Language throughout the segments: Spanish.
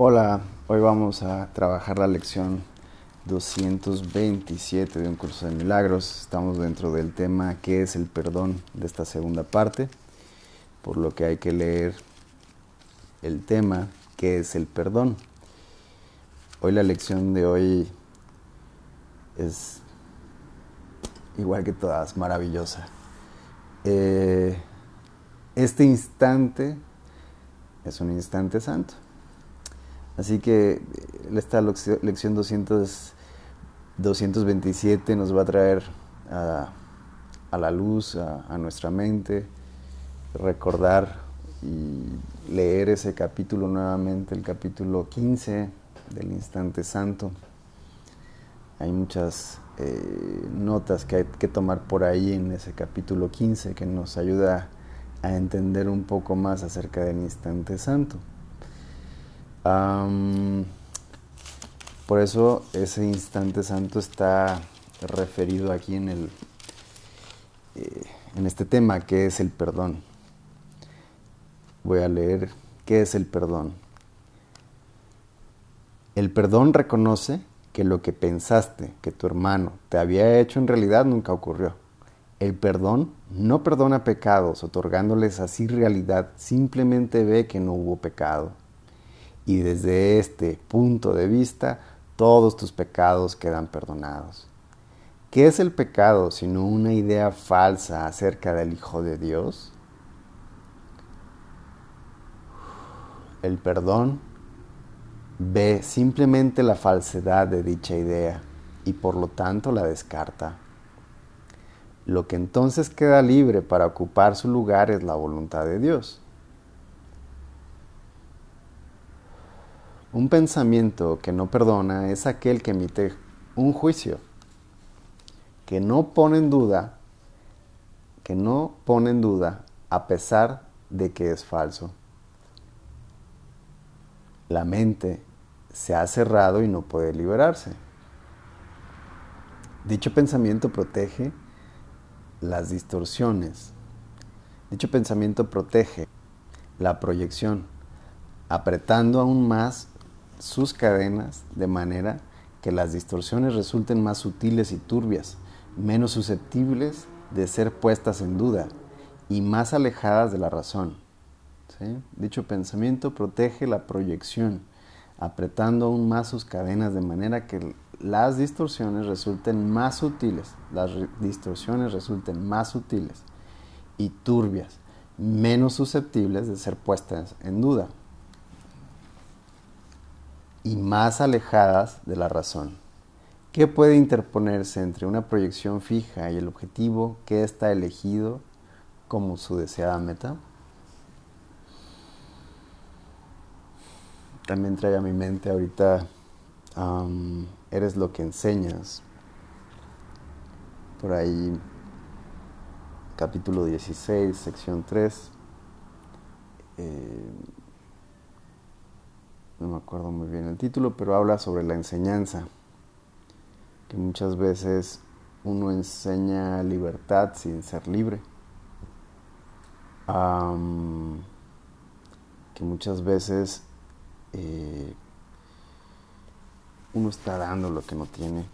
Hola, hoy vamos a trabajar la lección 227 de un curso de milagros. Estamos dentro del tema ¿qué es el perdón? de esta segunda parte, por lo que hay que leer el tema ¿qué es el perdón? Hoy la lección de hoy es igual que todas, maravillosa. Eh, este instante es un instante santo Así que eh, esta lección 200, 227 nos va a traer a, la luz, a, nuestra mente, recordar y leer ese capítulo nuevamente, el capítulo 15 del instante santo. Hay muchas eh, notas que hay que tomar por ahí en ese capítulo 15 que nos ayuda a entender un poco más acerca del instante santo por eso ese instante santo está referido aquí en, el, eh, en este tema, que es el perdón. Voy a leer qué es el perdón. El perdón reconoce que lo que pensaste que tu hermano te había hecho en realidad nunca ocurrió. El perdón no perdona pecados otorgándoles así realidad, simplemente ve que no hubo pecado y desde este punto de vista todos tus pecados quedan perdonados. ¿Qué es el pecado sino una idea falsa acerca del Hijo de Dios? El perdón ve simplemente la falsedad de dicha idea y por lo tanto la descarta. Lo que entonces queda libre para ocupar su lugar es la voluntad de Dios. Un pensamiento que no perdona es aquel que emite un juicio, que no pone en duda, que no pone en duda a pesar de que es falso. La mente se ha cerrado y no puede liberarse. Dicho pensamiento protege las distorsiones. Dicho pensamiento protege la proyección, apretando aún más sus cadenas de manera que las distorsiones resulten más sutiles y turbias, menos susceptibles de ser puestas en duda y más alejadas de la razón. Dicho pensamiento protege la proyección, apretando aún más sus cadenas de manera que las distorsiones resulten más sutiles, las distorsiones resulten más sutiles y turbias, menos susceptibles de ser puestas en duda y más alejadas de la razón. ¿Qué puede interponerse entre una proyección fija y el objetivo que está elegido como su deseada meta? También trae a mi mente ahorita, eres lo que enseñas. Por ahí, capítulo 16, sección 3 no me acuerdo muy bien el título, pero habla sobre la enseñanza, que muchas veces uno enseña libertad sin ser libre, que muchas veces eh, uno está dando lo que no tiene,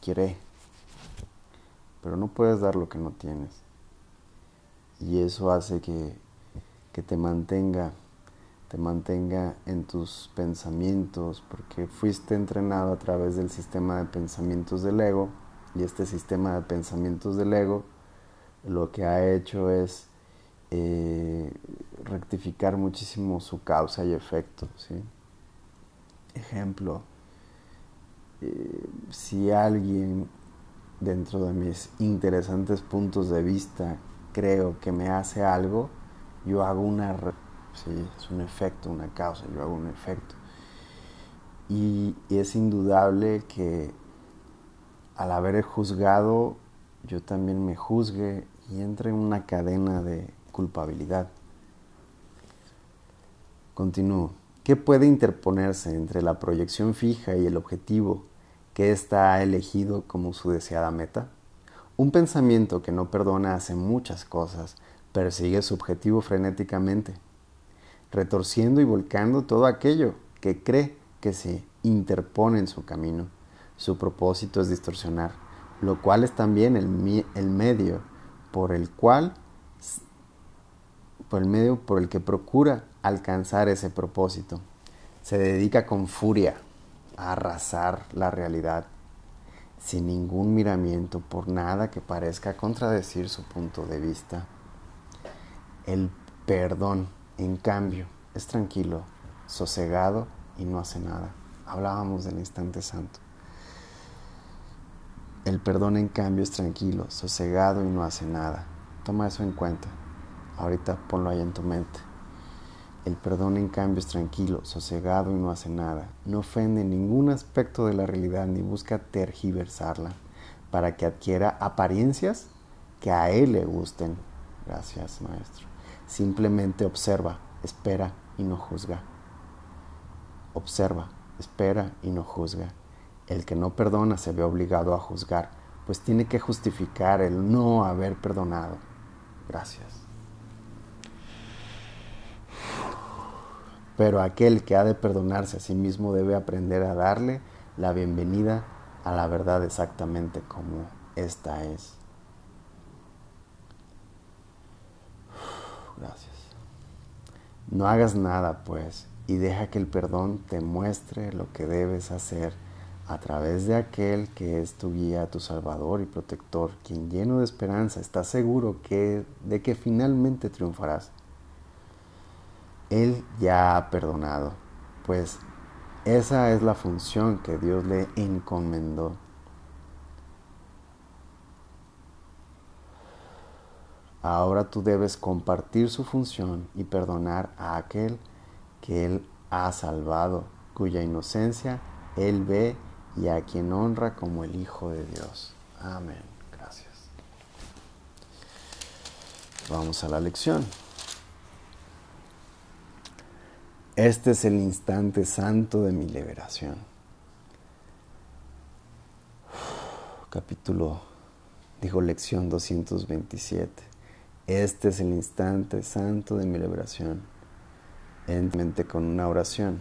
quiere, pero no puedes dar lo que no tienes. Y eso hace que, que te mantenga te mantenga en tus pensamientos, porque fuiste entrenado a través del sistema de pensamientos del ego, y este sistema de pensamientos del ego lo que ha hecho es eh, rectificar muchísimo su causa y efecto. ¿sí? Ejemplo, eh, si alguien dentro de mis interesantes puntos de vista creo que me hace algo, yo hago una ¿sí? es un efecto, una causa, yo hago un efecto. Y, es indudable que al haber juzgado, yo también me juzgue y entre en una cadena de culpabilidad. Continúo. ¿Qué puede interponerse entre la proyección fija y el objetivo que ésta ha elegido como su deseada meta? Un pensamiento que no perdona hace muchas cosas, persigue su objetivo frenéticamente retorciendo y volcando todo aquello que cree que se interpone en su camino. Su propósito es distorsionar, lo cual es también el, el medio por el cual por el medio por el que procura alcanzar ese propósito. Se dedica con furia a arrasar la realidad sin ningún miramiento por nada que parezca contradecir su punto de vista. El perdón, en cambio, es tranquilo, sosegado y no hace nada. Hablábamos del instante santo. El perdón, en cambio, es tranquilo, sosegado y no hace nada. Toma eso en cuenta. Ahorita ponlo ahí en tu mente. El perdón, en cambio, es tranquilo, sosegado y no hace nada. No ofende ningún aspecto de la realidad ni busca tergiversarla para que adquiera apariencias que a él le gusten. Gracias, maestro. Simplemente observa, espera y no juzga. Observa, espera y no juzga. El que no perdona se ve obligado a juzgar, pues tiene que justificar el no haber perdonado. Gracias. pero aquel que ha de perdonarse a sí mismo debe aprender a darle la bienvenida a la verdad exactamente como esta es. Gracias. No hagas nada, pues, y deja que el perdón te muestre lo que debes hacer a través de aquel que es tu guía, tu salvador y protector, quien lleno de esperanza está seguro de que finalmente triunfarás. Él ya ha perdonado, pues esa es la función que Dios le encomendó. Ahora tú debes compartir su función y perdonar a aquel que Él ha salvado, cuya inocencia Él ve y a quien honra como el Hijo de Dios. Amén. Gracias. Vamos a la lección. Este es el instante santo de mi liberación. Capítulo, dijo lección 227. Este es el instante santo de mi liberación. En mente con una oración.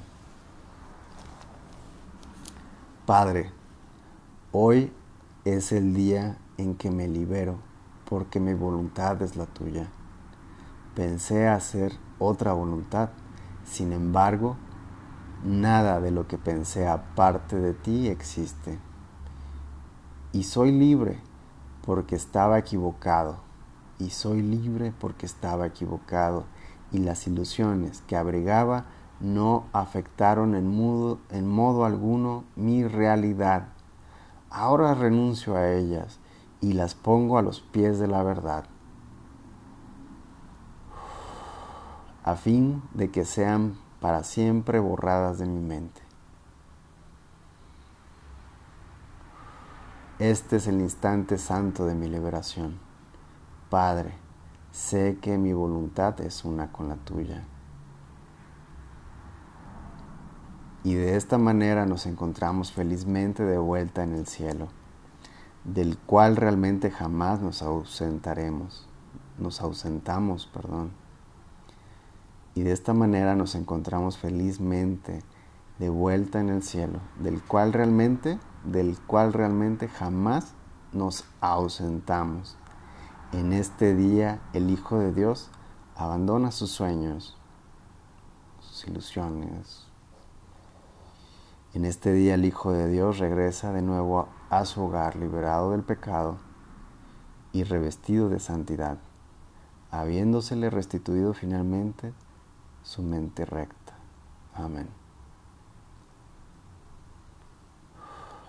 Padre, hoy es el día en que me libero porque mi voluntad es la tuya. Pensé hacer otra voluntad sin embargo, nada de lo que pensé aparte de ti existe. Y soy libre porque estaba equivocado. Y soy libre porque estaba equivocado. Y las ilusiones que abrigaba no afectaron en, en modo alguno mi realidad. Ahora renuncio a ellas y las pongo a los pies de la verdad. a fin de que sean para siempre borradas de mi mente. Este es el instante santo de mi liberación. Padre, sé que mi voluntad es una con la tuya. Y de esta manera nos encontramos felizmente de vuelta en el cielo, del cual realmente jamás nos ausentaremos, nos ausentamos, perdón y de esta manera nos encontramos felizmente de vuelta en el cielo, del cual realmente, del cual realmente jamás nos ausentamos. En este día el Hijo de Dios abandona sus sueños, sus ilusiones. En este día el Hijo de Dios regresa de nuevo a su hogar liberado del pecado y revestido de santidad, habiéndosele restituido finalmente su mente recta. Amén.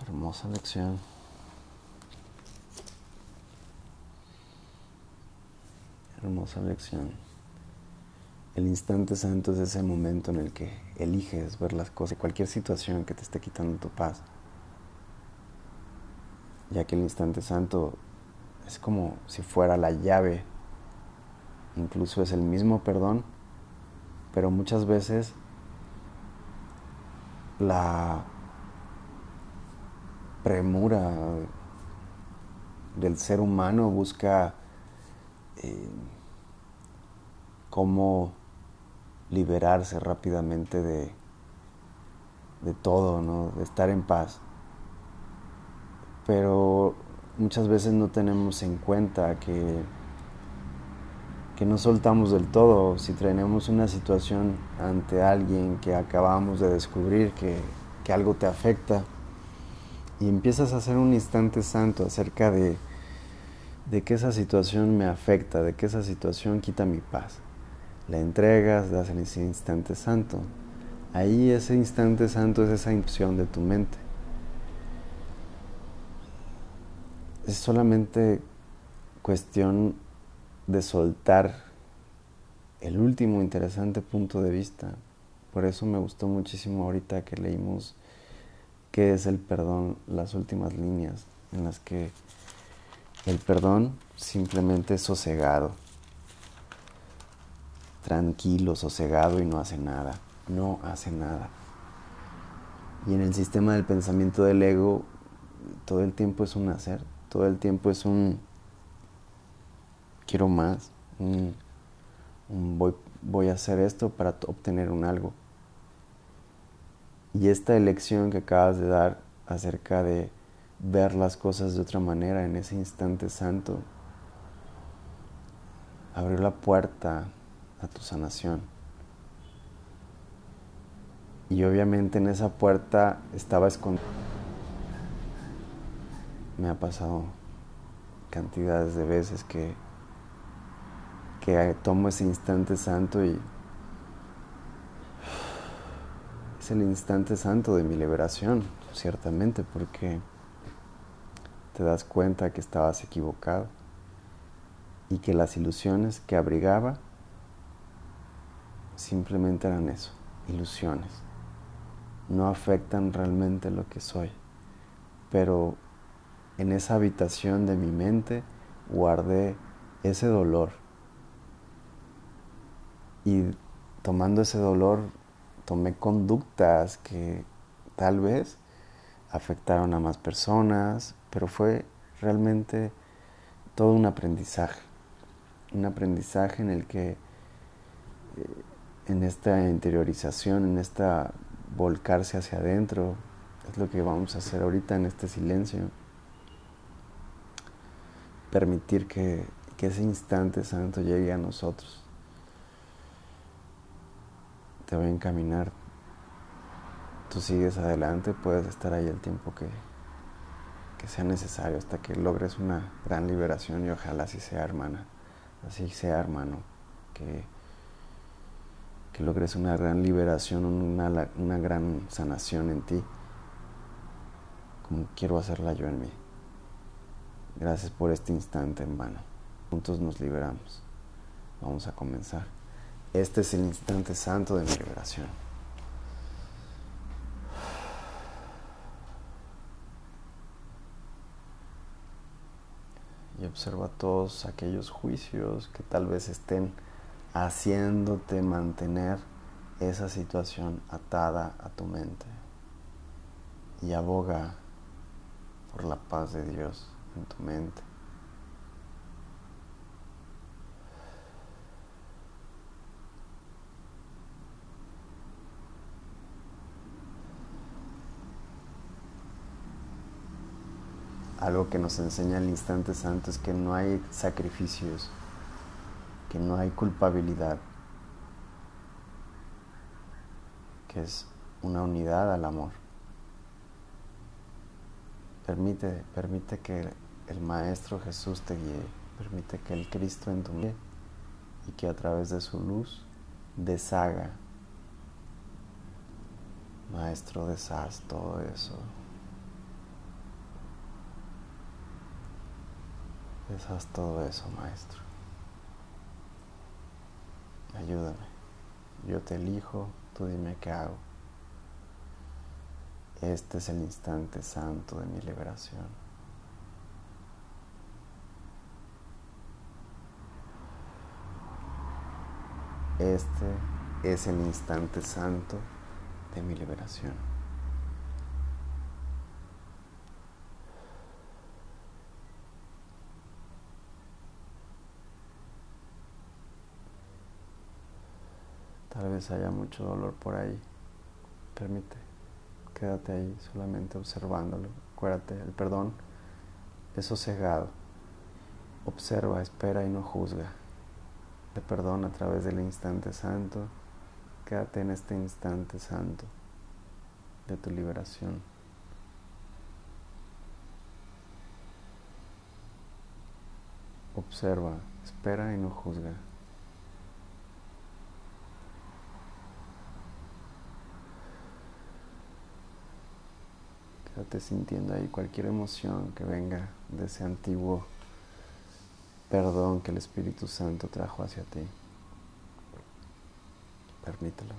Hermosa lección. Hermosa lección. El instante santo es ese momento en el que eliges ver las cosas, cualquier situación que te esté quitando tu paz. Ya que el instante santo es como si fuera la llave, incluso es el mismo perdón pero muchas veces la premura del ser humano busca eh, cómo liberarse rápidamente de, de todo, ¿no? De estar en paz. Pero muchas veces no tenemos en cuenta que, que no soltamos del todo. Si tenemos una situación ante alguien que acabamos de descubrir que, que algo te afecta y empiezas a hacer un instante santo acerca de, de que esa situación me afecta, de que esa situación quita mi paz. La entregas, das en ese instante santo. Ahí ese instante santo es esa impresión de tu mente. Es solamente cuestión de soltar el último interesante punto de vista. Por eso me gustó muchísimo ahorita que leímos qué es el perdón, las últimas líneas en las que el perdón simplemente es sosegado, tranquilo, sosegado y no hace nada no hace nada. Y en el sistema del pensamiento del ego, todo el tiempo es un hacer, todo el tiempo es un quiero más, un, voy, voy a hacer esto para obtener un algo. Y esta elección que acabas de dar acerca de ver las cosas de otra manera en ese instante santo, abrió la puerta a tu sanación. Y obviamente en esa puerta estaba escondido. Me ha pasado cantidades de veces que, que tomo ese instante santo y es el instante santo de mi liberación, ciertamente, porque te das cuenta que estabas equivocado y que las ilusiones que abrigaba simplemente eran eso, ilusiones no afectan realmente lo que soy. Pero en esa habitación de mi mente guardé ese dolor. Y tomando ese dolor, tomé conductas que tal vez afectaron a más personas, pero fue realmente todo un aprendizaje. Un aprendizaje en el que, eh, en esta interiorización, en esta volcarse hacia adentro. Es lo que vamos a hacer ahorita en este silencio. Permitir que, ese instante santo llegue a nosotros. Te voy a encaminar. Tú sigues adelante, puedes estar ahí el tiempo que, que sea necesario hasta que logres una gran liberación y ojalá así sea, hermana. Así sea, hermano. Que que logres una gran liberación, una, una gran sanación en ti, como quiero hacerla yo en mí. Gracias por este instante en vano. Juntos nos liberamos. Vamos a comenzar. Este es el instante santo de mi liberación. Y observa todos aquellos juicios que tal vez estén haciéndote mantener esa situación atada a tu mente y aboga por la paz de Dios en tu mente. Algo que nos enseña el instante santo es que no hay sacrificios que no hay culpabilidad, que es una unidad al amor. Permite, permite que el Maestro Jesús te guíe, permite que el Cristo en tu y que a través de su luz deshaga. Maestro, deshaz todo eso. Deshaz todo eso, Maestro. Ayúdame. Yo te elijo, tú dime qué hago. Este es el instante santo de mi liberación. Este es el instante santo de mi liberación. Tal vez haya mucho dolor por ahí. Permite, quédate ahí solamente observándolo. Acuérdate, el perdón es sosegado. Observa, espera y no juzga. Te perdona a través del instante santo. Quédate en este instante santo de tu liberación. Observa, espera y no juzga. Quédate sintiendo ahí cualquier emoción que venga de ese antiguo perdón que el Espíritu Santo trajo hacia ti. Permítelo.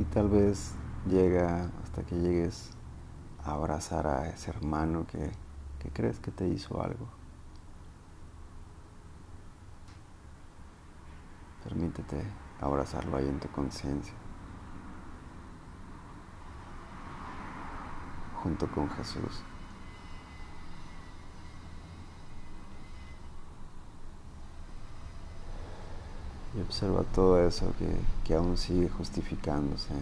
Y tal vez llega hasta que llegues a abrazar a ese hermano que, que crees que te hizo algo. Permítete abrazarlo ahí en tu conciencia. Junto con Jesús. Observa todo eso que, que aún sigue justificándose.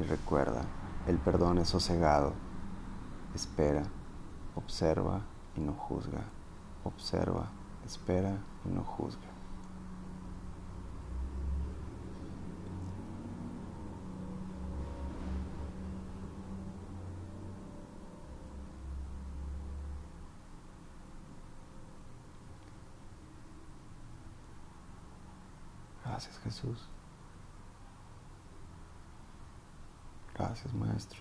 Y recuerda, el perdón es sosegado. Espera, observa y no juzga. Observa, espera y no juzga. Gracias Jesús. Gracias Maestro.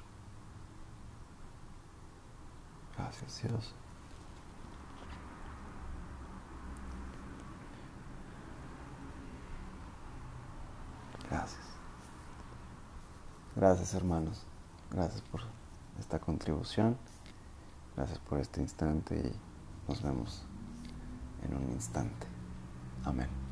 Gracias Dios. Gracias. Gracias hermanos. Gracias por esta contribución. Gracias por este instante y nos vemos en un instante. Amén.